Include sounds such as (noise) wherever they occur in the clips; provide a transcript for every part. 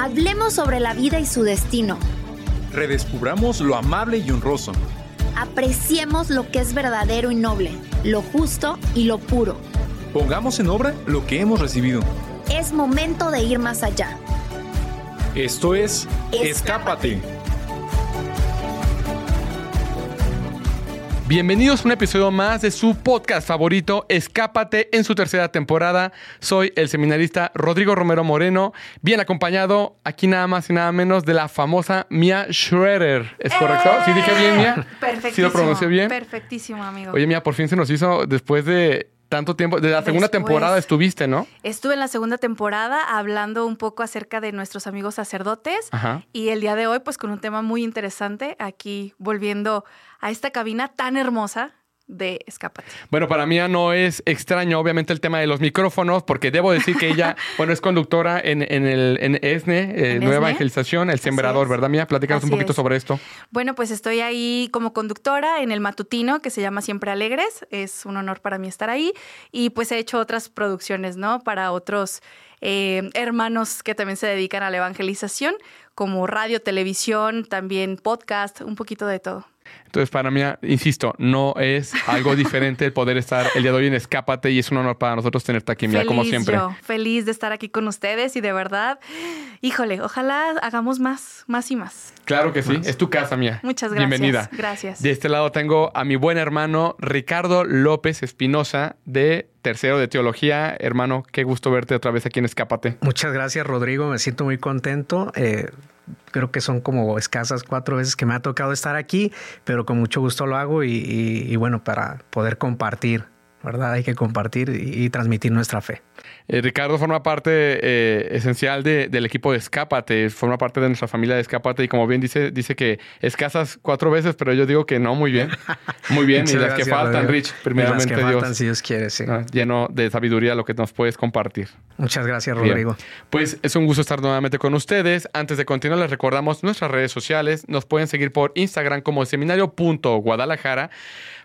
Hablemos sobre la vida y su destino. Redescubramos lo amable y honroso. Apreciemos lo que es verdadero y noble, lo justo y lo puro. Pongamos en obra lo que hemos recibido. Es momento de ir más allá. Esto es Escápate. Escápate. Bienvenidos a un episodio más de su podcast favorito, Escápate, en su tercera temporada. Soy el seminarista Rodrigo Romero Moreno, bien acompañado aquí nada más y nada menos de la famosa Mia Schroeder. ¿Es correcto? ¿Sí dije bien, Mia? Perfectísimo. ¿Sí lo pronuncié bien? Perfectísimo, amigo. Oye, Mia, por fin se nos hizo después de tanto tiempo. De la segunda Después. temporada estuviste, ¿no? Estuve en la segunda temporada hablando un poco acerca de nuestros amigos sacerdotes Ajá. y el día de hoy pues con un tema muy interesante aquí volviendo a esta cabina tan hermosa de Escápate. Bueno, para mí no es extraño, obviamente, el tema de los micrófonos, porque debo decir que ella, (laughs) bueno, es conductora en, en el en ESNE, eh, En Nueva. Evangelización, El Sembrador. ¿verdad, Mía? Platícanos un poquito es. sobre esto. Bueno, pues estoy ahí como conductora en el matutino que se llama Siempre Alegres. Es un honor para mí estar ahí. Y pues he hecho otras producciones, ¿no? Para otros eh, hermanos que también se dedican a la evangelización, como radio, televisión, también podcast, un poquito de todo. Entonces, para mí, insisto, no es algo diferente el poder estar el día de hoy en Escápate y es un honor para nosotros tenerte aquí, Mía, como siempre. yo, feliz de estar aquí con ustedes y de verdad, híjole, ojalá hagamos más, más y más. Claro que sí, es tu casa, Mía. Muchas gracias. Bienvenida. Gracias. De este lado tengo a mi buen hermano Ricardo López Espinosa de Tercero de Teología. Hermano, qué gusto verte otra vez aquí en Escápate. Muchas gracias, Rodrigo. Me siento muy contento. Eh, creo que son como escasas cuatro veces que me ha tocado estar aquí, pero con mucho gusto lo hago y, bueno, para poder compartir, ¿verdad? Hay que compartir y, y transmitir nuestra fe. Eh, Ricardo forma parte eh, esencial de- del equipo de Escápate, forma parte de nuestra familia de Escápate y como bien dice, dice que escasas cuatro veces, pero yo digo que no, muy bien. (laughs) Muy bien, y las gracias, que faltan. Rich, Y las que Dios. faltan, si Dios quiere, sí. Ah, lleno de sabiduría lo que nos puedes compartir. Muchas gracias, Bien. Rodrigo. Pues es un gusto estar nuevamente con ustedes. Antes de continuar, les recordamos nuestras redes sociales. Nos pueden seguir por Instagram como seminario.guadalajara,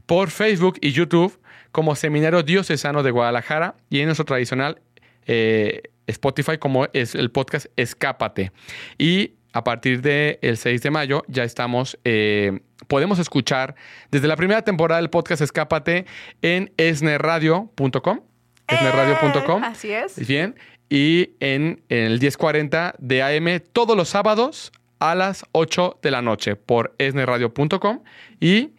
por Facebook y YouTube como Seminario Diocesano de Guadalajara y en nuestro tradicional eh, Spotify como es el podcast Escápate. Y a partir del 6 de mayo ya estamos, eh, podemos escuchar desde la primera temporada del podcast Escápate en esneradio.com. Eh, así es. Bien. Y en, en el 1040 de AM todos los sábados a las 8 de la noche por esneradio.com y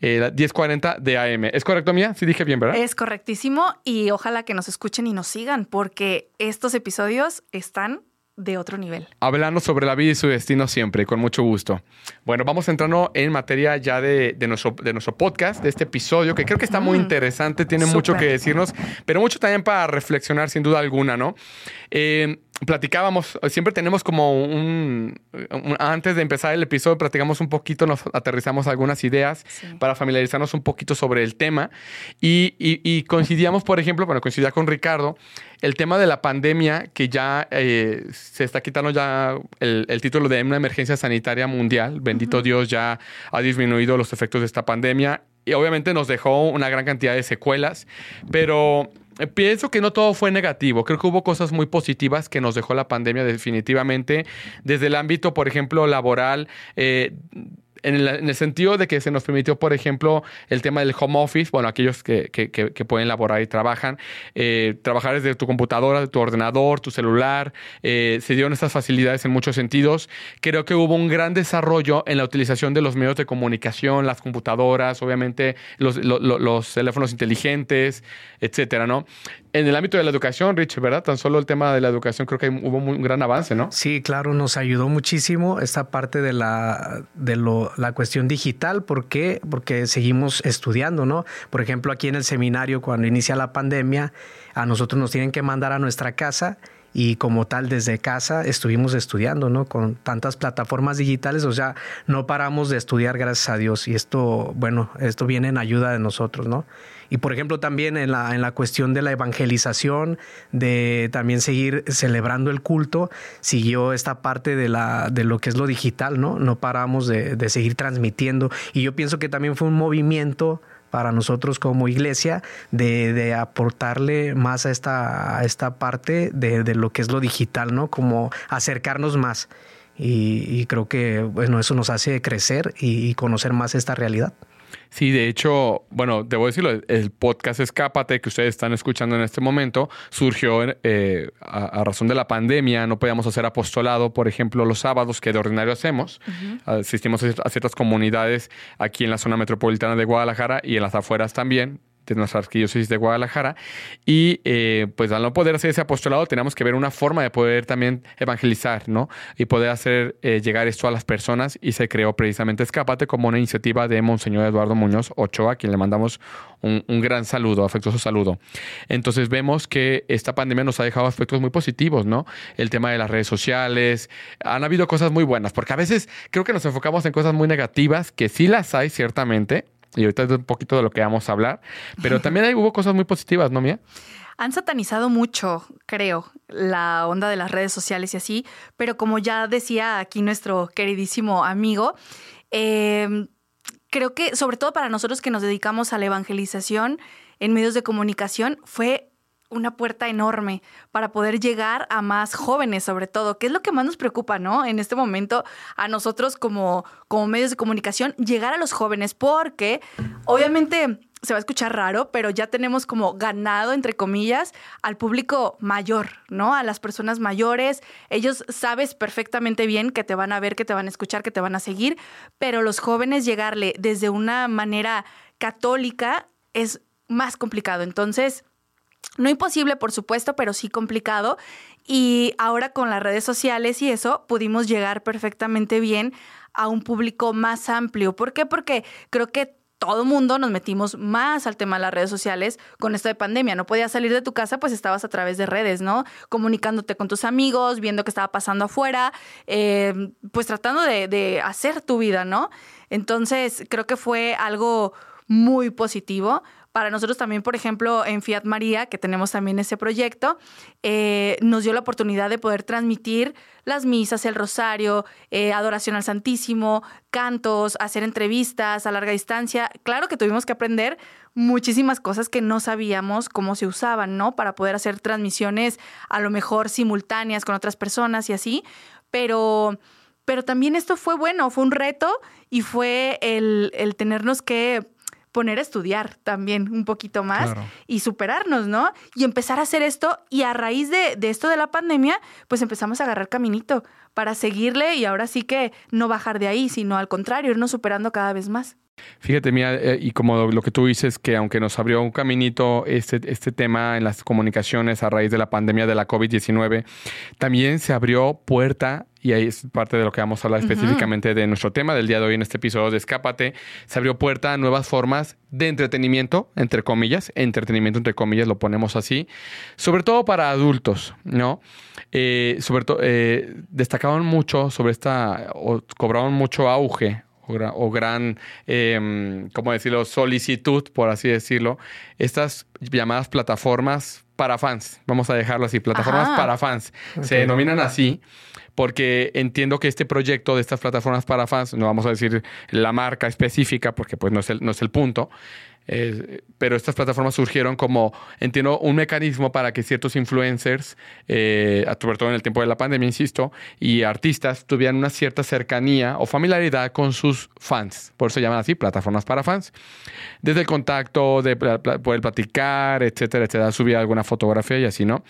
eh, 1040 de AM. ¿Es correcto, Mía? Sí dije bien, ¿verdad? Es correctísimo y ojalá que nos escuchen y nos sigan porque estos episodios están de otro nivel. Hablando sobre la vida y su destino siempre, con mucho gusto. Bueno, vamos entrando en materia ya de, de nuestro, de nuestro podcast, de este episodio, que creo que está muy Mm, interesante, tiene mucho que decirnos, pero mucho también para reflexionar, sin duda alguna, ¿no? Eh, platicábamos, siempre tenemos como un, un- Antes de empezar el episodio, platicamos un poquito, nos aterrizamos algunas ideas Sí. para familiarizarnos un poquito sobre el tema. Y, y- y coincidíamos, por ejemplo, bueno, coincidía con Ricardo, el tema de la pandemia, que ya eh, se está quitando ya el, el título de una emergencia sanitaria mundial. Bendito Dios, ya ha disminuido los efectos de esta pandemia. Y obviamente nos dejó una gran cantidad de secuelas, pero eh, pienso que no todo fue negativo. Creo que hubo cosas muy positivas que nos dejó la pandemia definitivamente. Desde el ámbito, por ejemplo, laboral, eh, en el, en el sentido de que se nos permitió, por ejemplo, el tema del home office, bueno, aquellos que, que- que- que pueden laborar y trabajan, eh, trabajar desde tu computadora, tu ordenador, tu celular, eh, se dieron estas facilidades en muchos sentidos. Creo que hubo un gran desarrollo en la utilización de los medios de comunicación, las computadoras, obviamente los, lo- lo- los teléfonos inteligentes, etcétera, ¿no? En el ámbito de la educación, Rich, ¿verdad? Tan solo el tema de la educación creo que hubo un gran avance, ¿no? Sí, claro, nos ayudó muchísimo esta parte de la, de lo, la cuestión digital. ¿Por qué? Porque seguimos estudiando, ¿no? Por ejemplo, aquí en el seminario, cuando inicia la pandemia, a nosotros nos tienen que mandar a nuestra casa y como tal desde casa estuvimos estudiando, ¿no? Con tantas plataformas digitales, o sea, no paramos de estudiar, gracias a Dios. Y esto, bueno, esto viene en ayuda de nosotros, ¿no? Y por ejemplo, también en la, en la cuestión de la evangelización, de también seguir celebrando el culto, siguió esta parte de, la, de lo que es lo digital, ¿no? No paramos de, de seguir transmitiendo. Y yo pienso que también fue un movimiento para nosotros como iglesia de, aportarle más a esta, esta parte de, lo que es lo digital, ¿no? Como acercarnos más. Y, creo que, bueno, eso nos hace crecer y conocer más esta realidad. Sí, de hecho, bueno, debo decirlo, el podcast Escápate que ustedes están escuchando en este momento surgió eh, a, razón de la pandemia. No podíamos hacer apostolado, por ejemplo, los sábados que de ordinario hacemos. Asistimos a ciertas comunidades aquí en la zona metropolitana de Guadalajara y en las afueras también de nuestra arquidiócesis de Guadalajara. Y eh, pues al no poder hacer ese apostolado, tenemos que ver una forma de poder también evangelizar, ¿no? Y poder hacer eh, llegar esto a las personas. Y se creó precisamente Escápate como una iniciativa de Monseñor Eduardo Muñoz Ochoa, a quien le mandamos un, gran saludo, afectuoso saludo. Entonces vemos que esta pandemia nos ha dejado aspectos muy positivos, ¿no? El tema de las redes sociales. Han habido cosas muy buenas, porque a veces creo que nos enfocamos en cosas muy negativas, que sí las hay ciertamente, y ahorita es un poquito de lo que vamos a hablar. Pero también hubo cosas muy positivas, ¿no, Mía? Han satanizado mucho, creo, la onda de las redes sociales y así, pero como ya decía aquí nuestro queridísimo amigo, em, creo que sobre todo para nosotros que nos dedicamos a la evangelización en medios de comunicación, fue una puerta enorme para poder llegar a más jóvenes, sobre todo, que es lo que más nos preocupa, ¿no? En este momento, a nosotros como, como medios de comunicación, llegar a los jóvenes, porque obviamente se va a escuchar raro, pero ya tenemos como ganado, entre comillas, al público mayor, ¿no? A las personas mayores. Ellos sabes perfectamente bien que te van a ver, que te van a escuchar, que te van a seguir, pero los jóvenes llegarle desde una manera católica es más complicado. Entonces, no imposible, por supuesto, pero sí complicado. Y ahora con las redes sociales y eso, pudimos llegar perfectamente bien a un público más amplio. ¿Por qué? Porque creo que todo mundo nos metimos más al tema de las redes sociales con esto de pandemia. No podías salir de tu casa, pues estabas a través de redes, ¿no? Comunicándote con tus amigos, viendo qué estaba pasando afuera, eh, pues tratando de hacer tu vida, ¿no? Entonces, creo que fue algo muy positivo. Para nosotros también, por ejemplo, en Fiat María, que tenemos también ese proyecto, eh, nos dio la oportunidad de poder transmitir las misas, el rosario, eh, adoración al Santísimo, cantos, hacer entrevistas a larga distancia. Claro que tuvimos que aprender muchísimas cosas que no sabíamos cómo se usaban, ¿no? Para poder hacer transmisiones a lo mejor simultáneas con otras personas y así, pero pero también esto fue bueno, fue un reto y fue el, el tenernos que poner a estudiar también un poquito más y superarnos, ¿no? Y empezar a hacer esto y a raíz de, de, esto de la pandemia, pues empezamos a agarrar caminito para seguirle y ahora sí que no bajar de ahí, sino al contrario, irnos superando cada vez más. Fíjate, mía, eh, y como lo que tú dices, que aunque nos abrió un caminito este, este tema en las comunicaciones a raíz de la pandemia de la COVID-19, también se abrió puerta, y ahí es parte de lo que vamos a hablar específicamente de nuestro tema del día de hoy en este episodio de Escápate, se abrió puerta a nuevas formas de entretenimiento, entre comillas, entretenimiento entre comillas, lo ponemos así, sobre todo para adultos, ¿no? Eh, sobre todo, eh, destacaban mucho sobre esta, o cobraban mucho auge o gran, em, ¿cómo decirlo?, solicitud, por así decirlo, estas llamadas plataformas para fans. Vamos a dejarlo así, plataformas para fans. Se denominan así porque entiendo que este proyecto de estas plataformas para fans, no vamos a decir la marca específica porque pues no es el, no es el punto, eh, pero estas plataformas surgieron como, entiendo, un mecanismo para que ciertos influencers, eh, sobre todo en el tiempo de la pandemia, insisto, y artistas tuvieran una cierta cercanía o familiaridad con sus fans. Por eso se llaman así, plataformas para fans. Desde el contacto, de poder platicar, etcétera, etcétera, subir alguna fotografía y así, ¿no?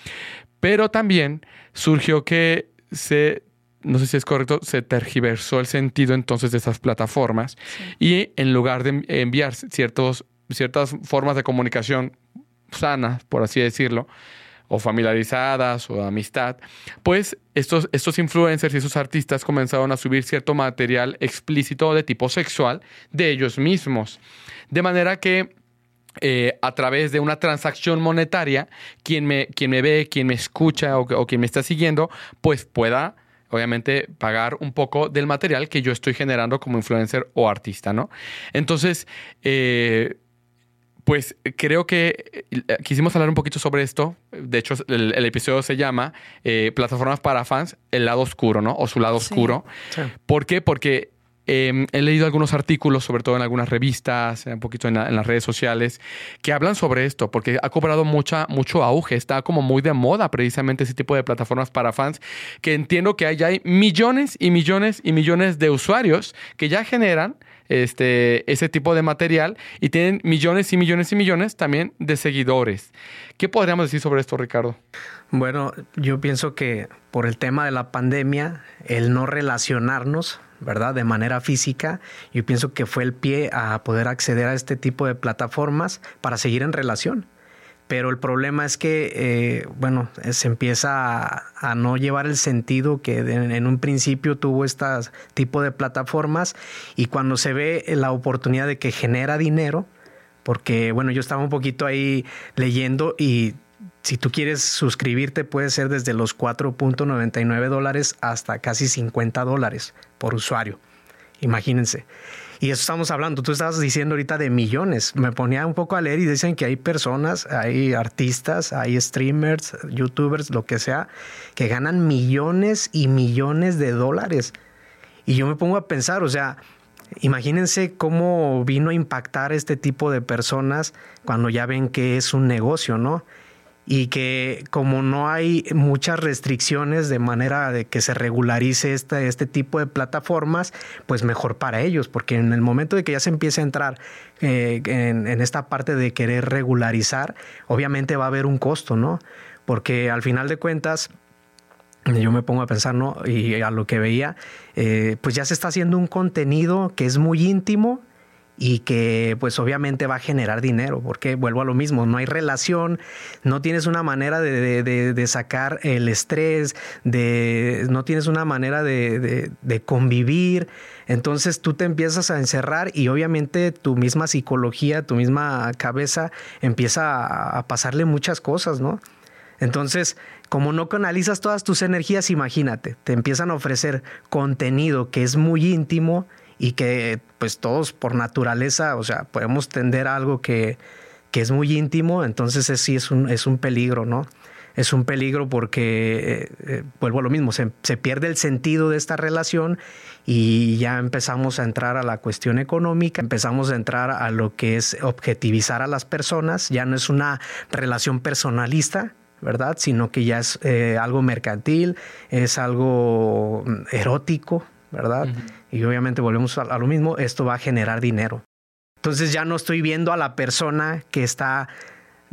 Pero también surgió que se no sé si es correcto, se tergiversó el sentido entonces de esas plataformas y en lugar de enviar ciertos ciertas formas de comunicación sanas, por así decirlo, o familiarizadas o de amistad, pues estos, estos influencers y esos artistas comenzaron a subir cierto material explícito de tipo sexual de ellos mismos. De manera que eh, a través de una transacción monetaria, quien me, quien me ve, quien me escucha o, o, quien me está siguiendo, pues pueda obviamente pagar un poco del material que yo estoy generando como influencer o artista, ¿no? Entonces, eh, pues creo que eh, quisimos hablar un poquito sobre esto. De hecho, el, episodio se llama eh, Plataformas para fans, el lado oscuro, ¿no? O su lado oscuro. ¿Por qué? Porque em, he leído algunos artículos, sobre todo en algunas revistas, un poquito en, las redes sociales, que hablan sobre esto, porque ha cobrado mucha, mucho auge, está como muy de moda precisamente ese tipo de plataformas para fans, que entiendo que hay, hay millones y millones y millones de usuarios que ya generan este, ese tipo de material y tienen millones y millones y millones también de seguidores. ¿Qué podríamos decir sobre esto, Ricardo? Bueno, yo pienso que por el tema de la pandemia, el no relacionarnos, ¿verdad? De manera física, yo pienso que fue el pie a poder acceder a este tipo de plataformas para seguir en relación. Pero el problema es que, eh, bueno, se empieza a, no llevar el sentido que en un principio tuvo este tipo de plataformas. Y cuando se ve la oportunidad de que genera dinero, porque, bueno, yo estaba un poquito ahí leyendo y si tú quieres suscribirte puede ser desde los 4.99 dólares hasta casi 50 dólares por usuario. Imagínense. Y eso estamos hablando. Tú estabas diciendo ahorita de millones. Me ponía un poco a leer y dicen que hay personas, hay artistas, hay streamers, youtubers, lo que sea, que ganan millones y millones de dólares. Y yo me pongo a pensar, o sea, imagínense cómo vino a impactar este tipo de personas cuando ya ven que es un negocio, ¿no? Y que como no hay muchas restricciones de manera de que se regularice este, este tipo de plataformas, pues mejor para ellos, porque en el momento de que ya se empiece a entrar eh, en, esta parte de querer regularizar, obviamente va a haber un costo, ¿no? Porque al final de cuentas, yo me pongo a pensar, ¿no? Y a lo que veía, eh, pues ya se está haciendo un contenido que es muy íntimo y que pues obviamente va a generar dinero, porque vuelvo a lo mismo, no hay relación, no tienes una manera de, de, sacar el estrés, de, no tienes una manera de, convivir, entonces tú te empiezas a encerrar y obviamente tu misma psicología, tu misma cabeza empieza a, pasarle muchas cosas, ¿no? Entonces, como no canalizas todas tus energías, imagínate, te empiezan a ofrecer contenido que es muy íntimo, y que pues todos por naturaleza, o sea, podemos tender algo que, que es muy íntimo, entonces es, sí es un, es un peligro, ¿no? Es un peligro porque, eh, eh, vuelvo a lo mismo, se, se, pierde el sentido de esta relación y ya empezamos a entrar a la cuestión económica, empezamos a entrar a lo que es objetivizar a las personas, ya no es una relación personalista, ¿verdad? Sino que ya es eh, algo mercantil, es algo mm, erótico, ¿verdad? Y obviamente volvemos a, lo mismo, esto va a generar dinero. Entonces ya no estoy viendo a la persona que está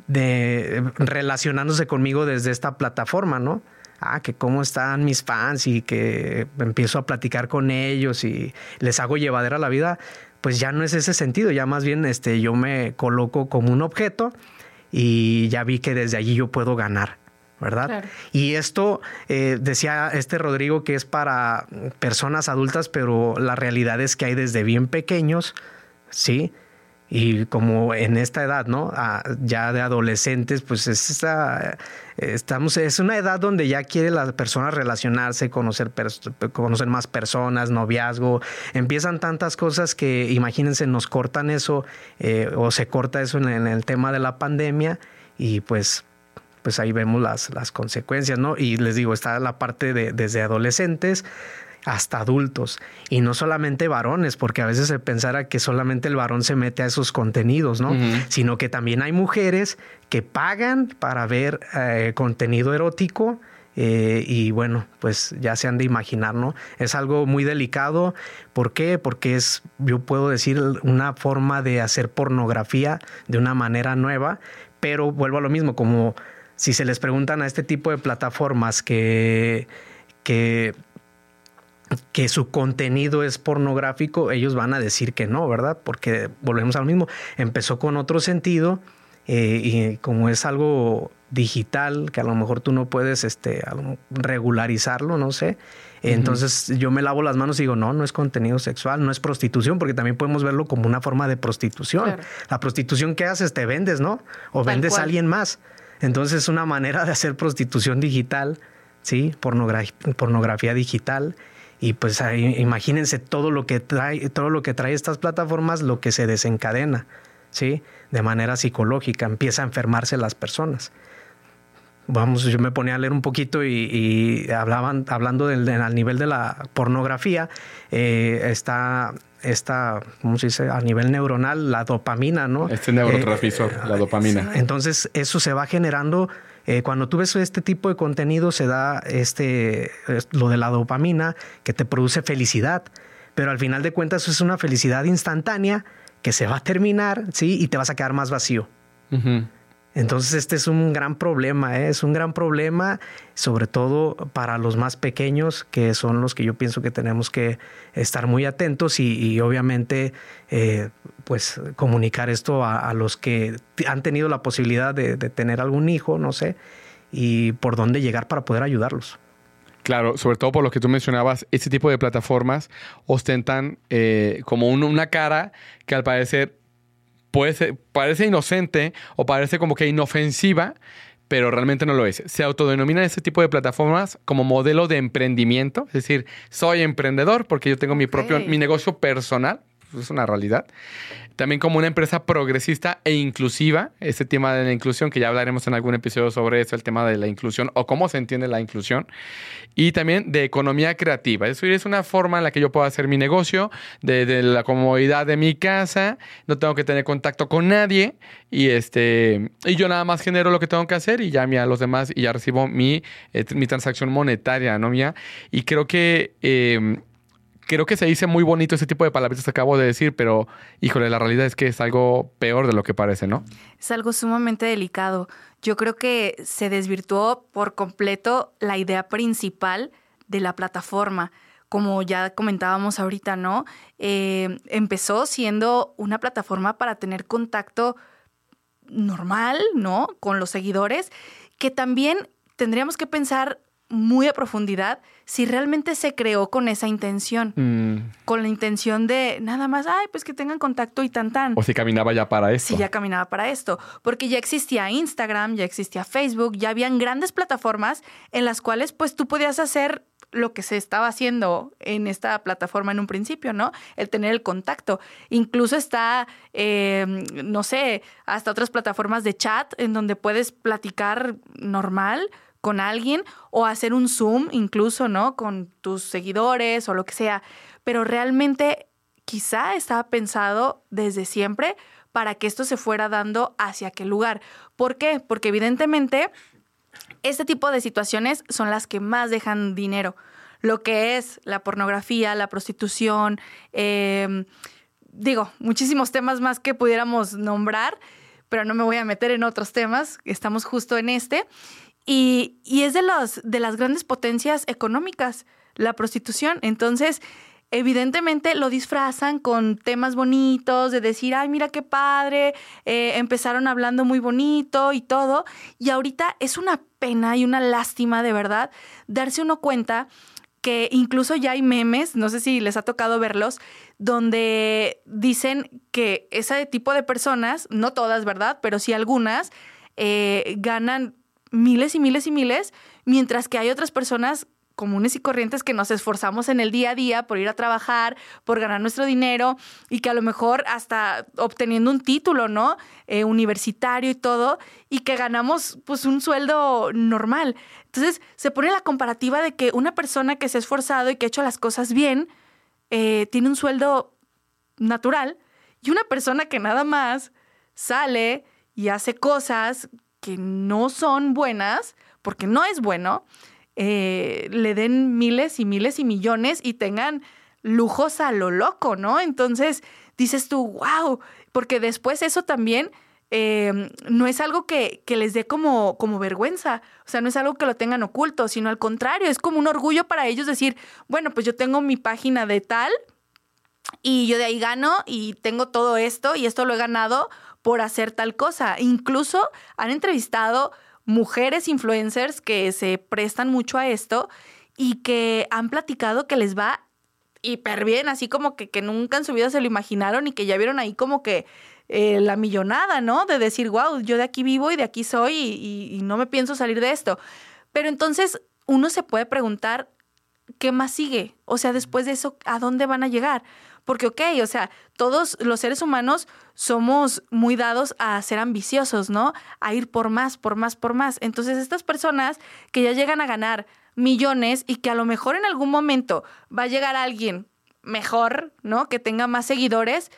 de, relacionándose conmigo desde esta plataforma, ¿no? Ah, que cómo están mis fans y que empiezo a platicar con ellos y les hago llevadera la vida, pues ya no es ese sentido, ya más bien este, yo me coloco como un objeto y ya vi que desde allí yo puedo ganar. ¿Verdad? Y esto eh, decía este Rodrigo que es para personas adultas, pero la realidad es que hay desde bien pequeños, ¿sí? Y como en esta edad, ¿no? ya de adolescentes, pues es esta, estamos, es una edad donde ya quiere la persona relacionarse, conocer, conocer más personas, noviazgo, empiezan tantas cosas que imagínense, nos cortan eso eh, o se corta eso en el tema de la pandemia y pues pues ahí vemos las, las consecuencias, ¿no? Y les digo, está la parte de desde adolescentes hasta adultos y no solamente varones, porque a veces se pensara que solamente el varón se mete a esos contenidos, ¿no? Sino que también hay mujeres que pagan para ver eh, contenido erótico. Eh, y bueno, pues ya se han de imaginar, ¿no? Es algo muy delicado. ¿Por qué? Porque es, yo puedo decir, una forma de hacer pornografía de una manera nueva, pero vuelvo a lo mismo, como si se les preguntan a este tipo de plataformas que, que, que su contenido es pornográfico, ellos van a decir que no, ¿verdad? Porque volvemos al mismo, empezó con otro sentido eh, y como es algo digital, que a lo mejor tú no puedes este, regularizarlo, no sé. Entonces yo me lavo las manos y digo, no, no es contenido sexual, no es prostitución, porque también podemos verlo como una forma de prostitución. La prostitución que haces, te vendes, ¿no? O vendes a alguien más. Entonces es una manera de hacer prostitución digital, ¿sí? pornografía digital. Y pues imagínense todo lo que trae, todo lo que trae estas plataformas, lo que se desencadena, ¿sí? De manera psicológica, empieza a enfermarse las personas. vamos, yo me ponía a leer un poquito y, hablaban, hablando del, al nivel de la pornografía, eh, está esta, ¿cómo se dice? A nivel neuronal, la dopamina, ¿no? Este neurotransmisor, eh, la dopamina. Entonces, eso se va generando. Eh, cuando tú ves este tipo de contenido, se da este, lo de la dopamina que te produce felicidad. Pero al final de cuentas, es una felicidad instantánea que se va a terminar, ¿sí? Y te vas a quedar más vacío. Entonces este es un gran problema, ¿eh? es un gran problema, sobre todo para los más pequeños, que son los que yo pienso que tenemos que estar muy atentos y, obviamente eh, pues comunicar esto a, los que han tenido la posibilidad de, tener algún hijo, no sé, y por dónde llegar para poder ayudarlos. Claro, sobre todo por lo que tú mencionabas, este tipo de plataformas ostentan eh, como una cara que al parecer puede parece inocente o parece como que inofensiva, pero realmente no lo es. Se autodenominan este tipo de plataformas como modelo de emprendimiento, es decir, soy emprendedor porque yo tengo mi propio mi negocio personal, es una realidad también como una empresa progresista e inclusiva, este tema de la inclusión, que ya hablaremos en algún episodio sobre eso, el tema de la inclusión o cómo se entiende la inclusión, y también de economía creativa. Es decir, es una forma en la que yo puedo hacer mi negocio de, la comodidad de mi casa, no tengo que tener contacto con nadie y, este, y yo nada más genero lo que tengo que hacer y ya a los demás y ya recibo mi, eh, mi transacción monetaria, ¿no? Mía? Y creo que... Eh, creo que se dice muy bonito ese tipo de palabritas que acabo de decir, pero híjole, la realidad es que es algo peor de lo que parece, ¿no? Es algo sumamente delicado. Yo creo que se desvirtuó por completo la idea principal de la plataforma. Como ya comentábamos ahorita, ¿no? Eh, empezó siendo una plataforma para tener contacto normal, ¿no? Con los seguidores, que también tendríamos que pensar muy a profundidad si realmente se creó con esa intención, mm. con la intención de nada más, ay, pues que tengan contacto y tan tan. O si caminaba ya para esto. Si ya caminaba para esto, porque ya existía Instagram, ya existía Facebook, ya habían grandes plataformas en las cuales pues tú podías hacer lo que se estaba haciendo en esta plataforma en un principio, ¿no? El tener el contacto. Incluso está, eh, no sé, hasta otras plataformas de chat en donde puedes platicar normal con alguien o hacer un Zoom incluso, ¿no? Con tus seguidores o lo que sea. Pero realmente quizá estaba pensado desde siempre para que esto se fuera dando hacia aquel lugar. ¿Por qué? Porque evidentemente este tipo de situaciones son las que más dejan dinero. Lo que es la pornografía, la prostitución, em, digo, muchísimos temas más que pudiéramos nombrar, pero no me voy a meter en otros temas, estamos justo en este. Y, es de, los, de las grandes potencias económicas, la prostitución. Entonces, evidentemente lo disfrazan con temas bonitos, de decir, ay, mira qué padre, eh, empezaron hablando muy bonito y todo. Y ahorita es una pena y una lástima, de verdad, darse uno cuenta que incluso ya hay memes, no sé si les ha tocado verlos, donde dicen que ese tipo de personas, no todas, ¿verdad? Pero sí algunas, eh, ganan miles y miles y miles, mientras que hay otras personas comunes y corrientes que nos esforzamos en el día a día por ir a trabajar, por ganar nuestro dinero y que a lo mejor hasta obteniendo un título, ¿no? Eh, universitario y todo, y que ganamos pues un sueldo normal. Entonces se pone la comparativa de que una persona que se ha esforzado y que ha hecho las cosas bien, eh, tiene un sueldo natural y una persona que nada más sale y hace cosas que no son buenas, porque no es bueno, eh, le den miles y miles y millones y tengan lujos a lo loco, ¿no? Entonces dices tú, wow, porque después eso también em, no es algo que, que, les dé como, como vergüenza, o sea, no es algo que lo tengan oculto, sino al contrario, es como un orgullo para ellos decir, bueno, pues yo tengo mi página de tal y yo de ahí gano y tengo todo esto y esto lo he ganado por hacer tal cosa. Incluso han entrevistado mujeres influencers que se prestan mucho a esto y que han platicado que les va hiper bien, así como que, que nunca en su vida se lo imaginaron y que ya vieron ahí como que eh, la millonada, ¿no? De decir, wow, yo de aquí vivo y de aquí soy y, y no me pienso salir de esto. Pero entonces uno se puede preguntar, ¿qué más sigue? O sea, después de eso, ¿a dónde van a llegar? porque, ok, o sea, todos los seres humanos somos muy dados a ser ambiciosos, ¿no? A ir por más, por más, por más. Entonces, estas personas que ya llegan a ganar millones y que a lo mejor en algún momento va a llegar alguien mejor, ¿no? Que tenga más seguidores,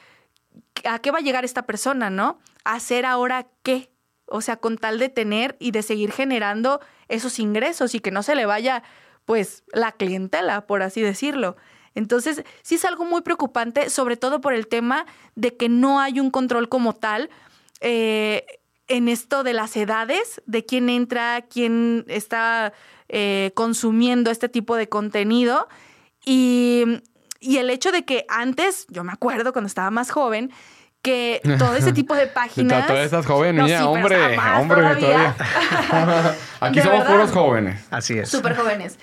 ¿a qué va a llegar esta persona, no? ¿A hacer ahora qué? O sea, con tal de tener y de seguir generando esos ingresos y que no se le vaya, pues, la clientela, por así decirlo. Entonces, sí es algo muy preocupante, sobre todo por el tema de que no hay un control como tal eh, en esto de las edades, de quién entra, quién está eh, consumiendo este tipo de contenido. Y, y el hecho de que antes, yo me acuerdo cuando estaba más joven, que todo ese tipo de (laughs) páginas. Todas estás joven, niña, hombre, hombre, todavía. (laughs) Aquí somos puros jóvenes. Así es. Súper jóvenes.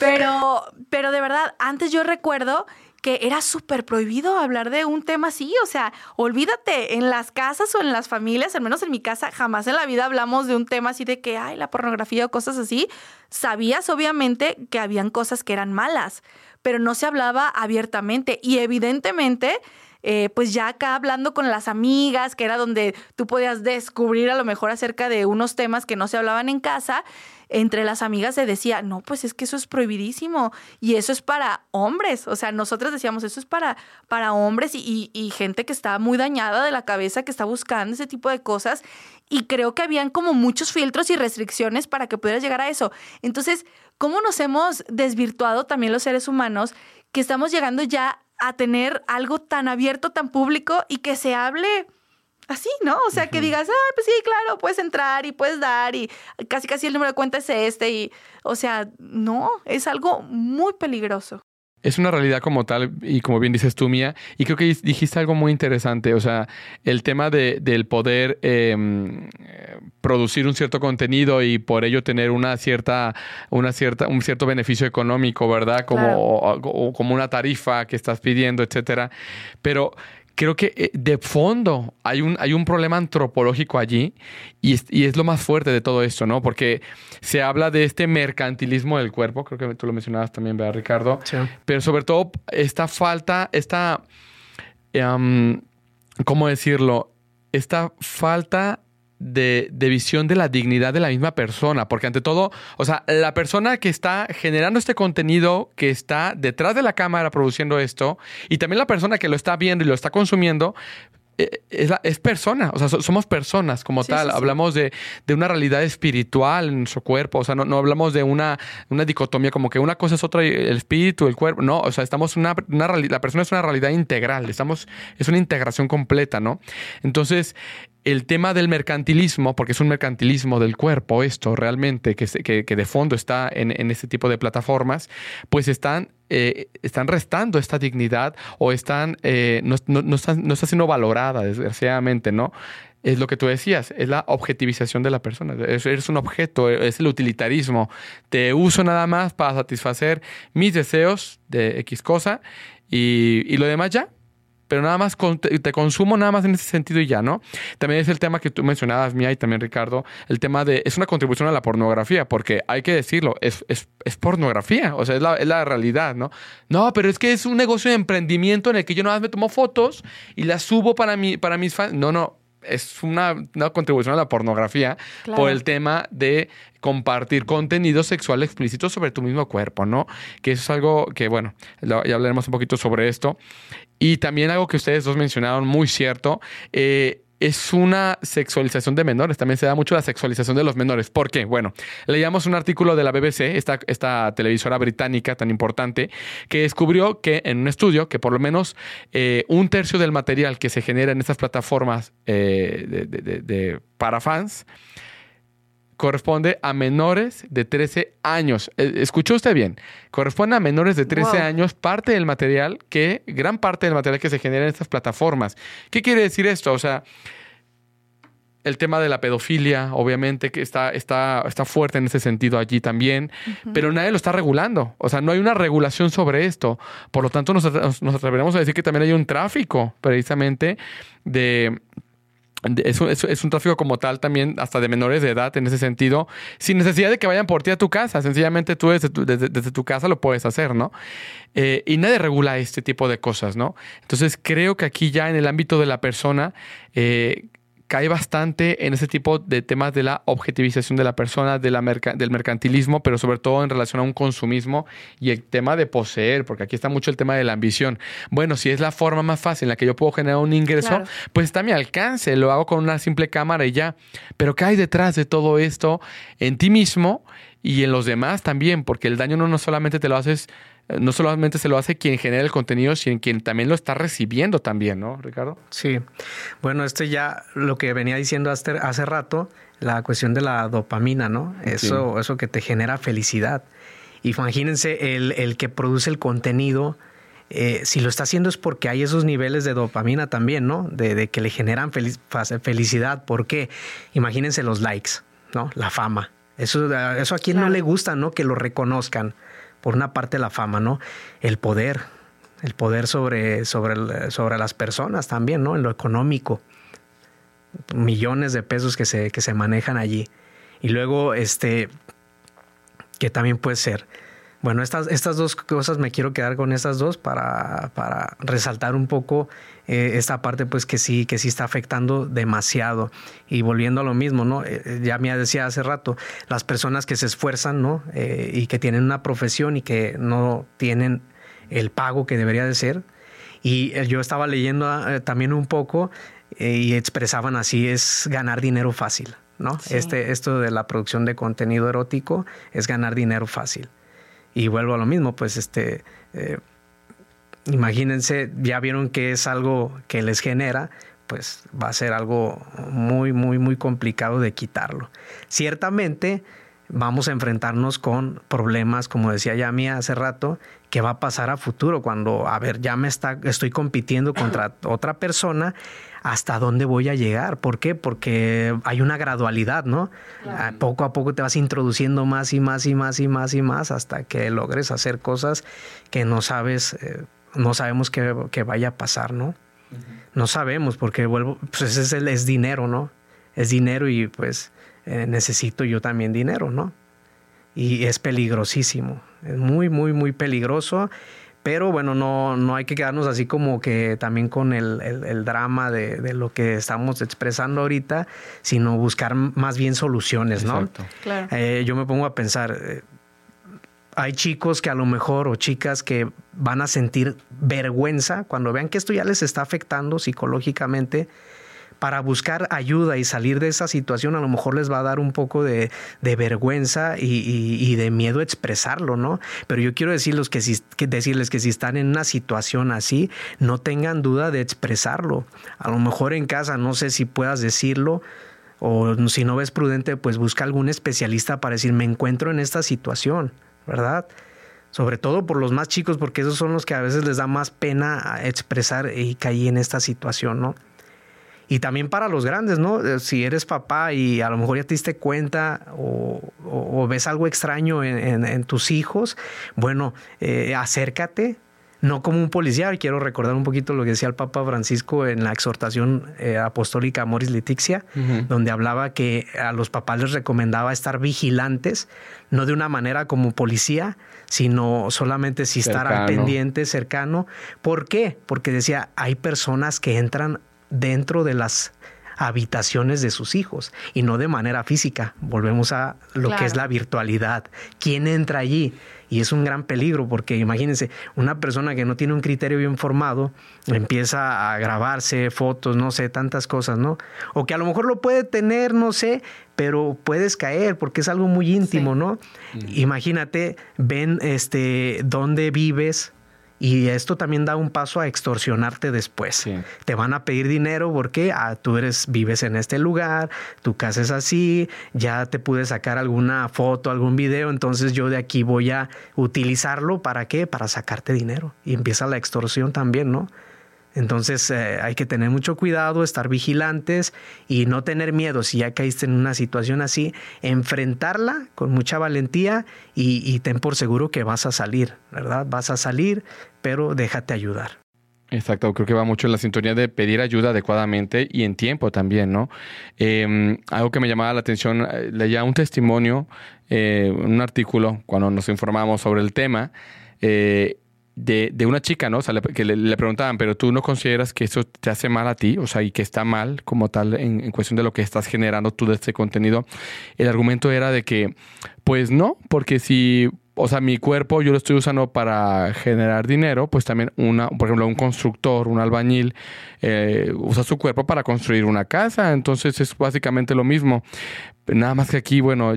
Pero, pero de verdad, antes yo recuerdo que era súper prohibido hablar de un tema así. O sea, olvídate, en las casas o en las familias, al menos en mi casa, jamás en la vida hablamos de un tema así de que, ay, la pornografía o cosas así. Sabías, obviamente, que habían cosas que eran malas, pero no se hablaba abiertamente. Y evidentemente eh, pues ya acá hablando con las amigas, que era donde tú podías descubrir a lo mejor acerca de unos temas que no se hablaban en casa, entre las amigas se decía, no, pues es que eso es prohibidísimo y eso es para hombres. O sea, nosotras decíamos, eso es para, para hombres y, y, gente que está muy dañada de la cabeza, que está buscando ese tipo de cosas. Y creo que habían como muchos filtros y restricciones para que pudieras llegar a eso. Entonces, ¿cómo nos hemos desvirtuado también los seres humanos que estamos llegando ya a tener algo tan abierto, tan público y que se hable así, ¿no? O sea, que digas, ah, pues sí, claro, puedes entrar y puedes dar y casi casi el número de cuenta es este y, o sea, no, es algo muy peligroso. Es una realidad como tal, y como bien dices tú, Mía, y creo que dijiste algo muy interesante, o sea, el tema de, del poder em, producir un cierto contenido y por ello tener una cierta, una cierta, un cierto beneficio económico, ¿verdad? Como, como una tarifa que estás pidiendo, etcétera. Pero creo que eh, de fondo hay un, hay un problema antropológico allí y es, y es, lo más fuerte de todo esto, ¿no? Porque se habla de este mercantilismo del cuerpo, creo que tú lo mencionabas también, ¿verdad, Ricardo? Sí. Pero sobre todo esta falta, esta, um, ¿cómo decirlo? Esta falta de, visión de la dignidad de la misma persona, porque ante todo, o sea, la persona que está generando este contenido, que está detrás de la cámara produciendo esto, y también la persona que lo está viendo y lo está consumiendo, eh, es, persona, o sea, somos personas como tal. hablamos de, una realidad espiritual en nuestro cuerpo, o sea, no, hablamos de una, una, dicotomía como que una cosa es otra, el espíritu, el cuerpo, no, o sea, estamos una, una la persona es una realidad integral, estamos, es una integración completa, ¿no? Entonces, el tema del mercantilismo, porque es un mercantilismo del cuerpo esto realmente, que, que, de fondo está en, este tipo de plataformas, pues están, eh, están restando esta dignidad o están, eh, no, está, no, está, siendo valorada, desgraciadamente, ¿no? Es lo que tú decías, es la objetivización de la persona. Eres un objeto, es el utilitarismo. Te uso nada más para satisfacer mis deseos de X cosa y, y lo demás ya, pero nada más te consumo nada más en ese sentido y ya, ¿no? También es el tema que tú mencionabas, Mía, y también Ricardo, el tema de, es una contribución a la pornografía, porque hay que decirlo, es, es, es pornografía, o sea, es la, es la, realidad, ¿no? No, pero es que es un negocio de emprendimiento en el que yo nada más me tomo fotos y las subo para, mi, para mis fans. No, no, es una, una, contribución a la pornografía por el tema de compartir contenido sexual explícito sobre tu mismo cuerpo, ¿no? Que eso es algo que, bueno, ya hablaremos un poquito sobre esto. Y también algo que ustedes dos mencionaron muy cierto, eh, es una sexualización de menores. También se da mucho la sexualización de los menores. ¿Por qué? Bueno, leíamos un artículo de la BBC, esta, televisora británica tan importante, que descubrió que en un estudio que por lo menos eh, un tercio del material que se genera en estas plataformas eh, de para fans corresponde a menores de 13 años. Eh, escuchó usted bien, corresponde a menores de 13 años parte del material que, gran parte del material que se genera en estas plataformas. ¿Qué quiere decir esto? O sea, el tema de la pedofilia, obviamente, que está, está, está fuerte en ese sentido allí también, pero nadie lo está regulando. O sea, no hay una regulación sobre esto. Por lo tanto, nos, nos atreveremos a decir que también hay un tráfico, precisamente, de es un, es, un, tráfico como tal también, hasta de menores de edad en ese sentido, sin necesidad de que vayan por ti a tu casa. Sencillamente tú desde tu, desde, tu casa lo puedes hacer, ¿no? Eh, y nadie regula este tipo de cosas, ¿no? Entonces creo que aquí ya en el ámbito de la persona, eh, cae bastante en ese tipo de temas de la objetivización de la persona, de la del mercantilismo, pero sobre todo en relación a un consumismo y el tema de poseer, porque aquí está mucho el tema de la ambición. Bueno, si es la forma más fácil en la que yo puedo generar un ingreso, pues está a mi alcance, lo hago con una simple cámara y ya. Pero ¿qué hay detrás de todo esto en ti mismo y en los demás también? Porque el daño no, no solamente te lo haces no solamente se lo hace quien genera el contenido, sino quien también lo está recibiendo también, ¿no, Ricardo? Sí. Bueno, este ya lo que venía diciendo hace, hace rato, la cuestión de la dopamina, ¿no? Eso, eso que te genera felicidad. Imagínense el, el que produce el contenido. Eh, si lo está haciendo es porque hay esos niveles de dopamina también, ¿no? De, que le generan felicidad. ¿Por qué? Imagínense los likes, ¿no? La fama. Eso, eso a quien no le gusta, ¿no? Que lo reconozcan por una parte la fama, ¿no? El poder, el poder sobre, sobre, sobre las personas también, ¿no? En lo económico. Millones de pesos que se, que se manejan allí. Y luego, este, que también puede ser. Bueno, estas, estas dos cosas me quiero quedar con estas dos para, para resaltar un poco eh, esta parte pues que sí, que sí está afectando demasiado. Y volviendo a lo mismo, ¿no? Eh, eh, ya me decía hace rato, las personas que se esfuerzan, ¿no? y que tienen una profesión y que no tienen el pago que debería de ser. Y yo estaba leyendo también un poco y expresaban así, es ganar dinero fácil. ¿no? Este, esto de la producción de contenido erótico es ganar dinero fácil. Y vuelvo a lo mismo, pues este, imagínense, ya vieron que es algo que les genera, pues va a ser algo muy, muy, muy complicado de quitarlo. Ciertamente vamos a enfrentarnos con problemas, como decía ya mía hace rato, que va a pasar a futuro cuando, a ver, ya me está, estoy compitiendo contra (clears throat) otra persona, ¿hasta dónde voy a llegar? ¿Por qué? Porque hay una gradualidad, ¿no? Poco a poco te vas introduciendo más y más y más y más y más hasta que logres hacer cosas que no sabes eh, no sabemos qué, vaya a pasar, ¿no? No sabemos porque vuelvo, pues es, es dinero, ¿no? Es dinero y pues eh, necesito yo también dinero, ¿no? Y es peligrosísimo, es muy, muy, muy peligroso, pero bueno, no, no hay que quedarnos así como que también con el, drama de, lo que estamos expresando ahorita, sino buscar más bien soluciones, ¿no? Claro. Eh, yo me pongo a pensar, eh, hay chicos que a lo mejor o chicas que van a sentir vergüenza cuando vean que esto ya les está afectando psicológicamente para buscar ayuda y salir de esa situación a lo mejor les va a dar un poco de, vergüenza y, de miedo expresarlo, ¿no? Pero yo quiero decirles que, si, decirles que si están en una situación así, no tengan duda de expresarlo. A lo mejor en casa, no sé si puedas decirlo, o si no ves prudente, pues busca algún especialista para decir, me encuentro en esta situación. ¿Verdad? Sobre todo por los más chicos, porque esos son los que a veces les da más pena expresar y caí en esta situación, ¿no? Y también para los grandes, ¿no? Eh, si eres papá y a lo mejor ya te diste cuenta o, ves algo extraño en, tus hijos, bueno, eh, acércate, no como un policía. Y quiero recordar un poquito lo que decía el Papa Francisco en la exhortación eh, apostólica Moris Letixia, donde hablaba que a los papás les recomendaba estar vigilantes, no de una manera como policía, sino solamente si estar al pendiente, cercano. ¿Por qué? Porque decía, hay personas que entran dentro de las habitaciones de sus hijos y no de manera física. Volvemos a lo que es la virtualidad. ¿Quién entra allí? Y es un gran peligro porque imagínense, una persona que no tiene un criterio bien formado empieza a grabarse fotos, no sé, tantas cosas, ¿no? O que a lo mejor lo puede tener, no sé, pero puedes caer porque es algo muy íntimo, ¿no? Imagínate, ven este dónde vives, y esto también da un paso a extorsionarte después. Te van a pedir dinero porque ah, tú eres, vives en este lugar, tu casa es así, ya te pude sacar alguna foto, algún video, entonces yo de aquí voy a utilizarlo para qué? Para sacarte dinero. Y empieza la extorsión también, ¿no? Entonces eh, hay que tener mucho cuidado, estar vigilantes y no tener miedo si ya caíste en una situación así, enfrentarla con mucha valentía y, ten por seguro que vas a salir, ¿verdad? Vas a salir, pero déjate ayudar. Exacto, creo que va mucho en la sintonía de pedir ayuda adecuadamente y en tiempo también, ¿no? Eh, algo que me llamaba la atención, eh, leía un testimonio, eh, un artículo, cuando nos informamos sobre el tema, eh, de, de, una chica, ¿no? O sea, que le, preguntaban, pero tú no consideras que eso te hace mal a ti, o sea, y que está mal como tal en, en, cuestión de lo que estás generando tú de este contenido. El argumento era de que, pues no, porque si, o sea, mi cuerpo yo lo estoy usando para generar dinero, pues también una, por ejemplo, un constructor, un albañil, eh, usa su cuerpo para construir una casa, entonces es básicamente lo mismo. Nada más que aquí, bueno,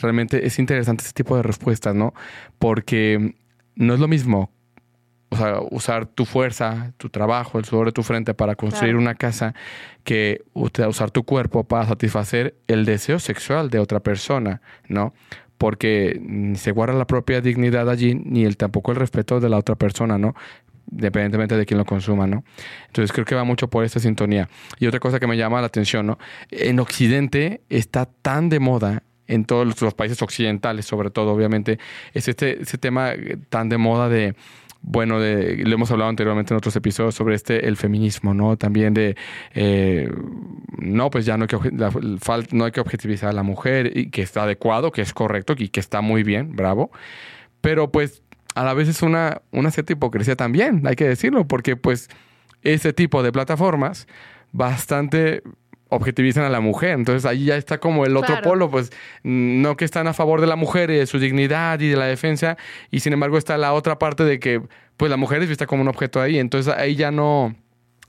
realmente es interesante este tipo de respuestas, ¿no? Porque no es lo mismo o sea, usar tu fuerza, tu trabajo, el sudor de tu frente para construir claro. una casa, que usar tu cuerpo para satisfacer el deseo sexual de otra persona, ¿no? Porque ni se guarda la propia dignidad allí, ni el, tampoco el respeto de la otra persona, ¿no? Independientemente de quién lo consuma, ¿no? Entonces creo que va mucho por esta sintonía. Y otra cosa que me llama la atención, ¿no? En Occidente está tan de moda en todos los países occidentales, sobre todo, obviamente, es este, este tema tan de moda de bueno, de, lo hemos hablado anteriormente en otros episodios sobre este, el feminismo, ¿no? También de, eh, no, pues ya no hay, que, la, no hay que objetivizar a la mujer y que está adecuado, que es correcto y que está muy bien, bravo. Pero pues a la vez es una, una cierta hipocresía también, hay que decirlo, porque pues ese tipo de plataformas bastante objetivizan a la mujer. Entonces ahí ya está como el otro claro. polo, pues no que están a favor de la mujer y de su dignidad y de la defensa, y sin embargo está la otra parte de que pues la mujer es vista como un objeto ahí. Entonces ahí ya no...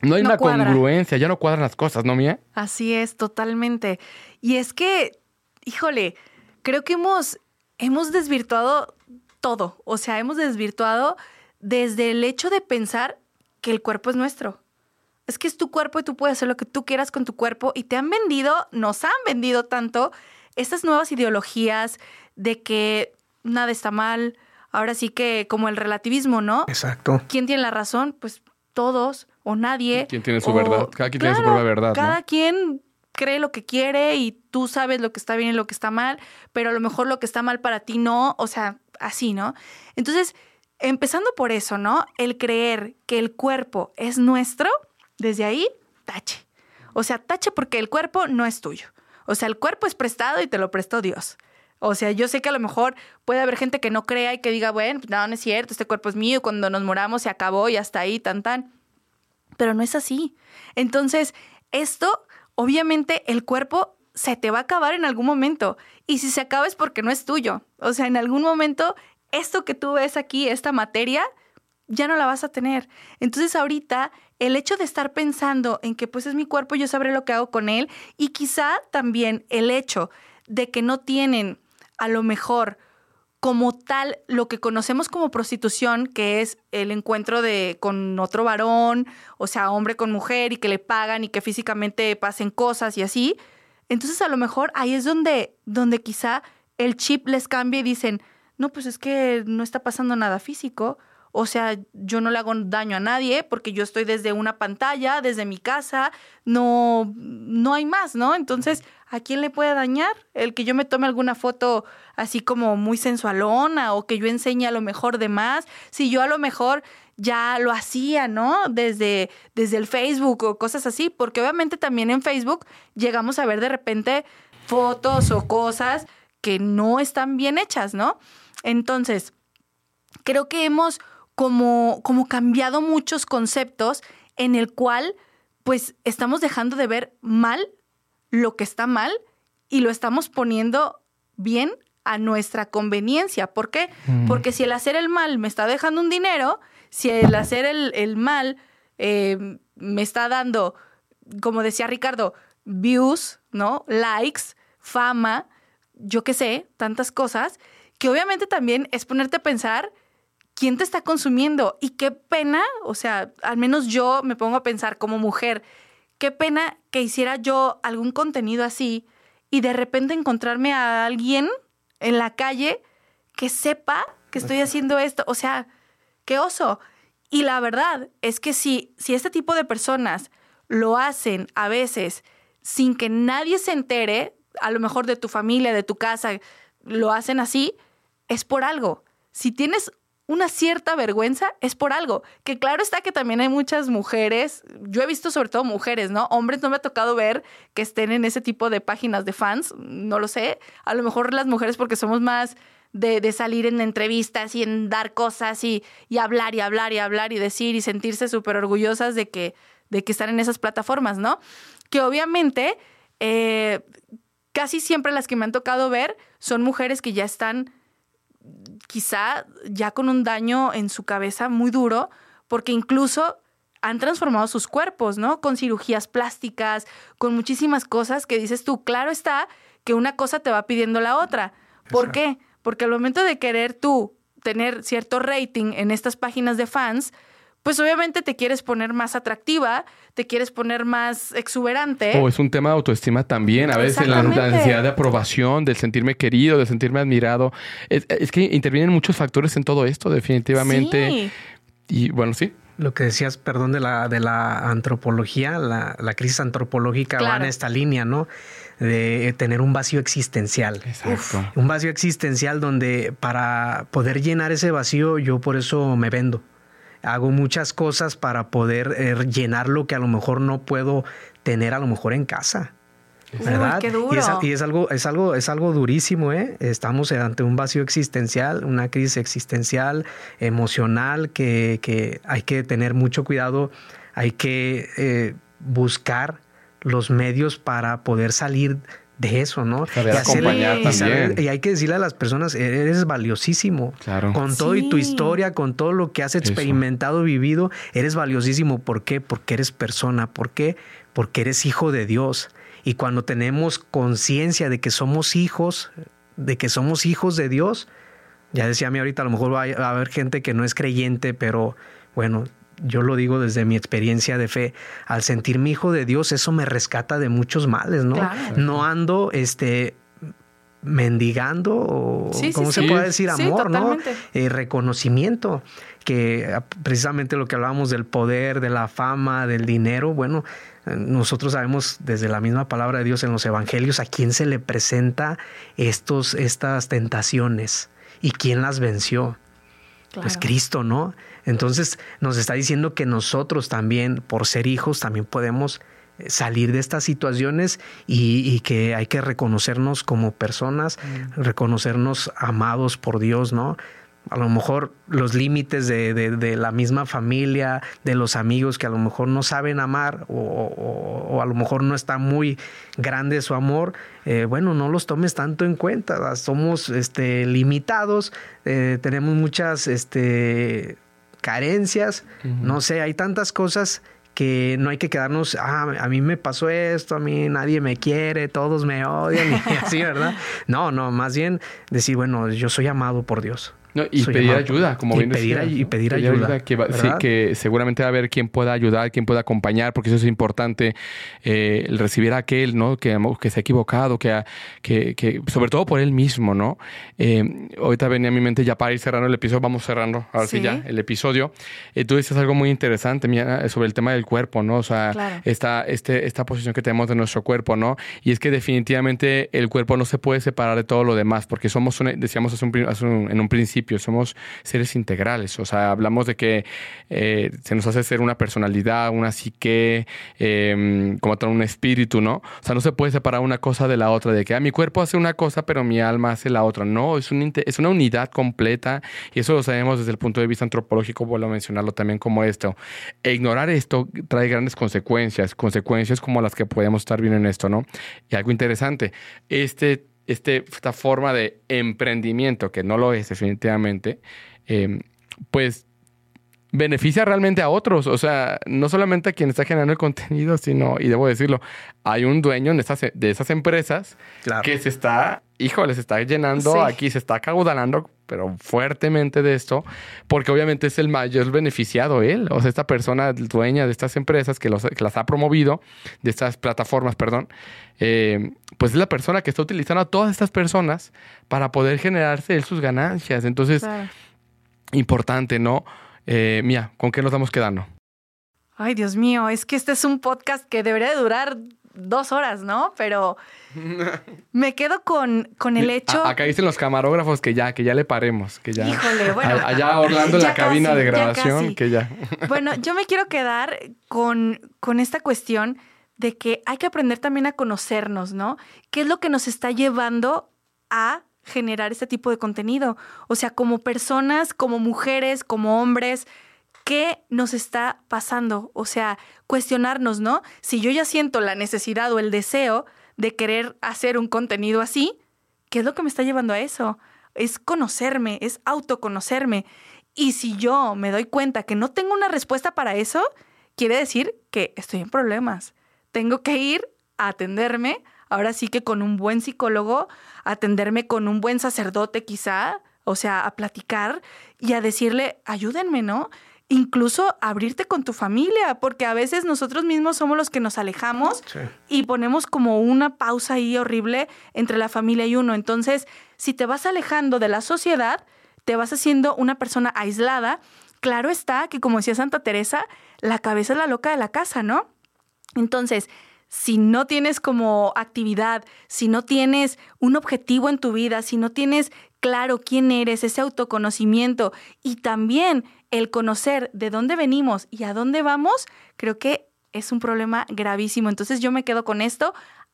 No hay no una cuadra. congruencia, ya no cuadran las cosas, ¿no, Mía? Así es, totalmente. Y es que, híjole, creo que hemos, hemos desvirtuado todo. O sea, hemos desvirtuado desde el hecho de pensar que el cuerpo es nuestro es que es tu cuerpo y tú puedes hacer lo que tú quieras con tu cuerpo y te han vendido, nos han vendido tanto estas nuevas ideologías de que nada está mal, ahora sí que como el relativismo, ¿no? Exacto. ¿Quién tiene la razón? Pues todos o nadie. ¿Quién tiene su o, verdad? Cada quien claro, tiene su propia verdad. Cada ¿no? quien cree lo que quiere y tú sabes lo que está bien y lo que está mal, pero a lo mejor lo que está mal para ti no, o sea, así, ¿no? Entonces, empezando por eso, ¿no? El creer que el cuerpo es nuestro, desde ahí, tache. O sea, tache porque el cuerpo no es tuyo. O sea, el cuerpo es prestado y te lo prestó Dios. O sea, yo sé que a lo mejor puede haber gente que no crea y que diga, bueno, no, no es cierto, este cuerpo es mío, cuando nos moramos se acabó y hasta ahí, tan, tan. Pero no es así. Entonces, esto, obviamente, el cuerpo se te va a acabar en algún momento. Y si se acaba es porque no es tuyo. O sea, en algún momento, esto que tú ves aquí, esta materia, ya no la vas a tener. Entonces, ahorita el hecho de estar pensando en que pues es mi cuerpo, yo sabré lo que hago con él y quizá también el hecho de que no tienen a lo mejor como tal lo que conocemos como prostitución, que es el encuentro de con otro varón, o sea, hombre con mujer y que le pagan y que físicamente pasen cosas y así. Entonces, a lo mejor ahí es donde donde quizá el chip les cambia y dicen, "No, pues es que no está pasando nada físico." O sea, yo no le hago daño a nadie porque yo estoy desde una pantalla, desde mi casa, no, no hay más, ¿no? Entonces, ¿a quién le puede dañar? El que yo me tome alguna foto así como muy sensualona o que yo enseñe a lo mejor de más. Si yo a lo mejor ya lo hacía, ¿no? Desde, desde el Facebook o cosas así, porque obviamente también en Facebook llegamos a ver de repente fotos o cosas que no están bien hechas, ¿no? Entonces, creo que hemos como, como cambiado muchos conceptos en el cual pues estamos dejando de ver mal lo que está mal y lo estamos poniendo bien a nuestra conveniencia. ¿Por qué? Mm. Porque si el hacer el mal me está dejando un dinero, si el hacer el, el mal eh, me está dando, como decía Ricardo, views, ¿no? Likes, fama, yo qué sé, tantas cosas, que obviamente también es ponerte a pensar quién te está consumiendo y qué pena, o sea, al menos yo me pongo a pensar como mujer, qué pena que hiciera yo algún contenido así y de repente encontrarme a alguien en la calle que sepa que estoy haciendo esto, o sea, qué oso. Y la verdad es que si, si este tipo de personas lo hacen a veces sin que nadie se entere, a lo mejor de tu familia, de tu casa, lo hacen así, es por algo. Si tienes una cierta vergüenza, es por algo. Que claro está que también hay muchas mujeres, yo he visto sobre todo mujeres, ¿no? Hombres no me ha tocado ver que estén en ese tipo de páginas de fans, no lo sé. A lo mejor las mujeres porque somos más de, salir en entrevistas y en dar cosas y, y, hablar y hablar y hablar y decir y sentirse súper orgullosas de que, de que están en esas plataformas, ¿no? Que obviamente eh, casi siempre las que me han tocado ver son mujeres que ya están quizá ya con un daño en su cabeza muy duro, porque incluso han transformado sus cuerpos, ¿no? Con cirugías plásticas, con muchísimas cosas que dices tú, claro está que una cosa te va pidiendo la otra. ¿Por qué? Porque al momento de querer tú tener cierto rating en estas páginas de fans, pues obviamente te quieres poner más atractiva, te quieres poner más exuberante. O es un tema de autoestima también, a veces la, necesidad de aprobación, de sentirme querido, de sentirme admirado. Es, que intervienen muchos factores en todo esto, definitivamente. Sí. Y bueno, sí. Lo que decías, perdón, de la, de la antropología, la, crisis antropológica va en esta línea, ¿no? de tener un vacío existencial. Exacto. un vacío existencial donde para poder llenar ese vacío yo por eso me vendo. Hago muchas cosas para poder eh, llenar lo que a lo mejor no puedo tener a lo mejor en casa. ¿verdad? qué duro. Y, es, algo, es algo, es algo durísimo, ¿eh? Estamos ante un vacío existencial, una crisis existencial, emocional, que, que hay que tener mucho cuidado, hay que eh, buscar los medios para poder salir de eso, ¿no? Saber y acompañar también. Y, hay que decirle a las personas, eres valiosísimo. Claro. Con todo y tu historia, con todo lo que has experimentado, vivido, eres valiosísimo. ¿Por qué? Porque eres persona. ¿Por qué? Porque eres hijo de Dios. Y cuando tenemos conciencia de que somos hijos, de que somos hijos de Dios, ya decía a mí ahorita, a lo mejor va a haber gente que no es creyente, pero bueno, yo lo digo desde mi experiencia de fe, al sentirme hijo de Dios, eso me rescata de muchos males, ¿no? No ando este mendigando o cómo se puede decir amor, ¿no? Eh, reconocimiento que precisamente lo que hablábamos del poder, de la fama, del dinero, bueno, eh, nosotros sabemos desde la misma palabra de Dios en los evangelios a quién se le presenta estos estas tentaciones y quién las venció. Pues Cristo, ¿no? Entonces nos está diciendo que nosotros también, por ser hijos, también podemos eh, salir de estas situaciones y, que hay que reconocernos como personas, mm. reconocernos amados por Dios, ¿no? A lo mejor los límites de, la misma familia, de los amigos que a lo mejor no saben amar o, a lo mejor no está muy grande su amor, eh, bueno, no los tomes tanto en cuenta. Somos este, limitados, eh, tenemos muchas este, carencias, no sé, hay tantas cosas que no hay que quedarnos, ah, a mí me pasó esto, a mí nadie me quiere, todos me odian y (laughs) así, ¿verdad? No, no, más bien decir, bueno, yo soy amado por Dios. No, y pedir ayuda, como bien pedir, Y pedir, ayuda. que sí, que seguramente va a haber quien pueda ayudar, quien pueda acompañar, porque eso es importante, eh, el recibir a aquel, ¿no? Que, que se ha equivocado, que, que, que, sobre todo por él mismo, ¿no? Eh, ahorita venía a mi mente ya para ir cerrando el episodio, vamos cerrando, ahora sí, ya, el episodio. Eh, tú dices algo muy interesante, mira, sobre el tema del cuerpo, ¿no? O sea, esta, este, esta posición que tenemos de nuestro cuerpo, ¿no? Y es que definitivamente el cuerpo no se puede separar de todo lo demás, porque somos, decíamos hace un, en un principio, somos seres integrales, o sea, hablamos de que eh, se nos hace ser una personalidad, una psique, eh, como tal un espíritu, ¿no? O sea, no se puede separar una cosa de la otra, de que ah, mi cuerpo hace una cosa, pero mi alma hace la otra. No, es, un, es una unidad completa y eso lo sabemos desde el punto de vista antropológico, vuelvo a mencionarlo también como esto. E ignorar esto trae grandes consecuencias, consecuencias como las que podemos estar viendo en esto, ¿no? Y algo interesante, este este, esta forma de emprendimiento, que no lo es definitivamente, em, pues beneficia realmente a otros. O sea, no solamente a quien está generando el contenido, sino, y debo decirlo, hay un dueño de esas, de esas empresas que se está, híjole, se está llenando aquí, se está caudalando, pero fuertemente de esto, porque obviamente es el mayor beneficiado él, o sea, esta persona dueña de estas empresas que, los, las ha promovido, de estas plataformas, perdón, eh, pues es la persona que está utilizando a todas estas personas para poder generarse él sus ganancias. Entonces, importante, ¿no? Eh, Mía, ¿con qué nos estamos quedando? Ay, Dios mío, es que este es un podcast que debería de durar dos horas, ¿no? Pero (laughs) me quedo con, con el hecho. A- acá dicen los camarógrafos que ya, que ya le paremos, que ya. Híjole, (laughs) bueno. A- Allá Orlando en la cabina de grabación, que ya. Bueno, yo me quiero quedar con, con esta cuestión de que hay que aprender también a conocernos, ¿no? ¿Qué es lo que nos está llevando a generar este tipo de contenido? O sea, como personas, como mujeres, como hombres, ¿qué nos está pasando? O sea, cuestionarnos, ¿no? Si yo ya siento la necesidad o el deseo de querer hacer un contenido así, ¿qué es lo que me está llevando a eso? Es conocerme, es autoconocerme. Y si yo me doy cuenta que no tengo una respuesta para eso, quiere decir que estoy en problemas. Tengo que ir a atenderme, ahora sí que con un buen psicólogo, atenderme con un buen sacerdote quizá, o sea, a platicar y a decirle, ayúdenme, ¿no? Incluso abrirte con tu familia, porque a veces nosotros mismos somos los que nos alejamos Sí. y ponemos como una pausa ahí horrible entre la familia y uno. Entonces, si te vas alejando de la sociedad, te vas haciendo una persona aislada. Claro está que, como decía Santa Teresa, la cabeza es la loca de la casa, ¿no? Entonces, si no tienes como actividad, si no tienes un objetivo en tu vida, si no tienes claro quién eres, ese autoconocimiento y también el conocer de dónde venimos y a dónde vamos, creo que es un problema gravísimo. Entonces yo me quedo con esto,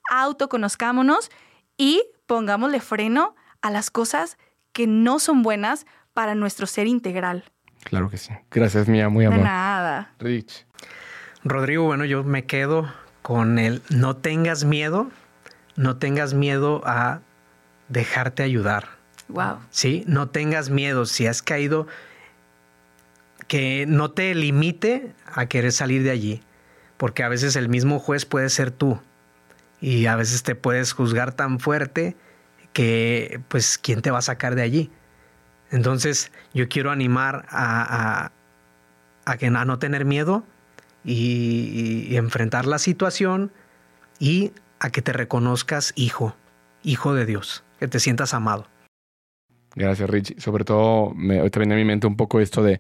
autoconozcámonos y pongámosle freno a las cosas que no son buenas para nuestro ser integral. Claro que sí. Gracias, mía, muy De amor. nada. Rich. Rodrigo, bueno, yo me quedo con el no tengas miedo, no tengas miedo a dejarte ayudar. Wow. Sí, no tengas miedo. Si has caído, que no te limite a querer salir de allí, porque a veces el mismo juez puede ser tú y a veces te puedes juzgar tan fuerte que, pues, ¿quién te va a sacar de allí? Entonces, yo quiero animar a, a, a que a no tener miedo y, enfrentar la situación y a que te reconozcas hijo, hijo de Dios, que te sientas amado. Gracias, Rich. Sobre todo, me, ahorita viene a mi mente un poco esto de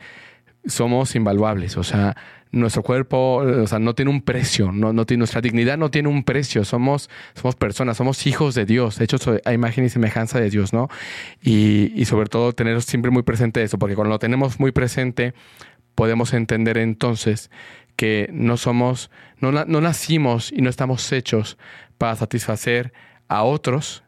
somos invaluables, o sea, nuestro cuerpo, o sea, no tiene un precio, no, no tiene, nuestra dignidad no tiene un precio, somos, somos personas, somos hijos de Dios, hechos a imagen y semejanza de Dios, ¿no? Y, y sobre todo tener siempre muy presente eso, porque cuando lo tenemos muy presente, podemos entender entonces que no somos, no, no nacimos y no estamos hechos para satisfacer a otros,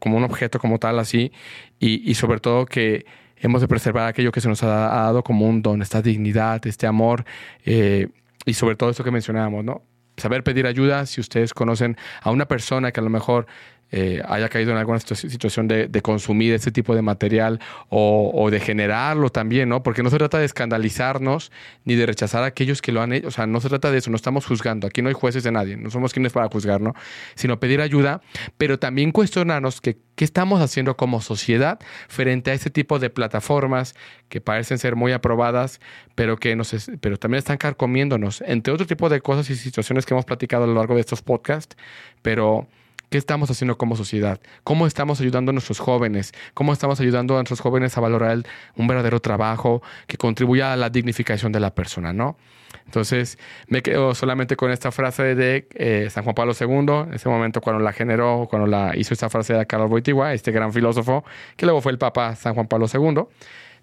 como un objeto como tal así, y, y sobre todo que hemos de preservar aquello que se nos ha dado como un don, esta dignidad, este amor, eh, y sobre todo esto que mencionábamos, ¿no? Saber pedir ayuda si ustedes conocen a una persona que a lo mejor eh, haya caído en alguna situ- situación de, consumir este tipo de material o, de generarlo también, ¿no? Porque no se trata de escandalizarnos ni de rechazar a aquellos que lo han hecho, o sea, no se trata de eso, no estamos juzgando, aquí no hay jueces de nadie, no somos quienes para juzgar, ¿no? Sino pedir ayuda, pero también cuestionarnos que qué estamos haciendo como sociedad frente a este tipo de plataformas que parecen ser muy aprobadas, pero que nos pero también están carcomiéndonos, entre otro tipo de cosas y situaciones que hemos platicado a lo largo de estos podcasts, pero ¿Qué estamos haciendo como sociedad? ¿Cómo estamos ayudando a nuestros jóvenes? ¿Cómo estamos ayudando a nuestros jóvenes a valorar un verdadero trabajo que contribuya a la dignificación de la persona, ¿no? Entonces, me quedo solamente con esta frase de eh, San Juan Pablo II, en ese momento cuando la generó, cuando la hizo esta frase de Carlos Boitigua, este gran filósofo, que luego fue el Papa San Juan Pablo II,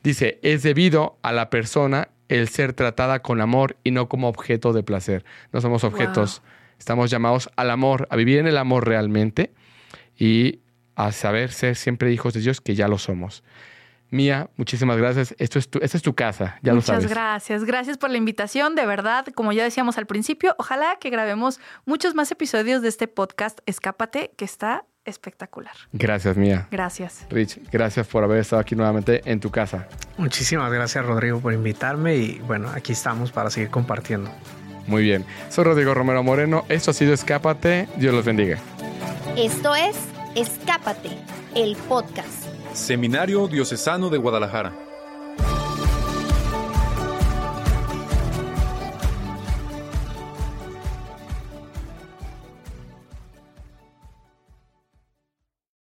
dice, es debido a la persona el ser tratada con amor y no como objeto de placer. No somos objetos. Estamos llamados al amor, a vivir en el amor realmente y a saber ser siempre hijos de Dios, que ya lo somos. Mía, muchísimas gracias. Esto es tu, esta es tu casa, ya lo Muchas sabes. gracias. Gracias por la invitación. De verdad, como ya decíamos al principio, ojalá que grabemos muchos más episodios de este podcast Escápate, que está espectacular. Gracias, Mía. Gracias. Rich, gracias por haber estado aquí nuevamente en tu casa. Muchísimas gracias Rodrigo por invitarme y bueno, aquí estamos para seguir compartiendo. Muy bien. Soy Rodrigo Romero Moreno. Esto ha sido Escápate. Dios los bendiga. Esto es Escápate, el podcast. Seminario Diocesano de Guadalajara.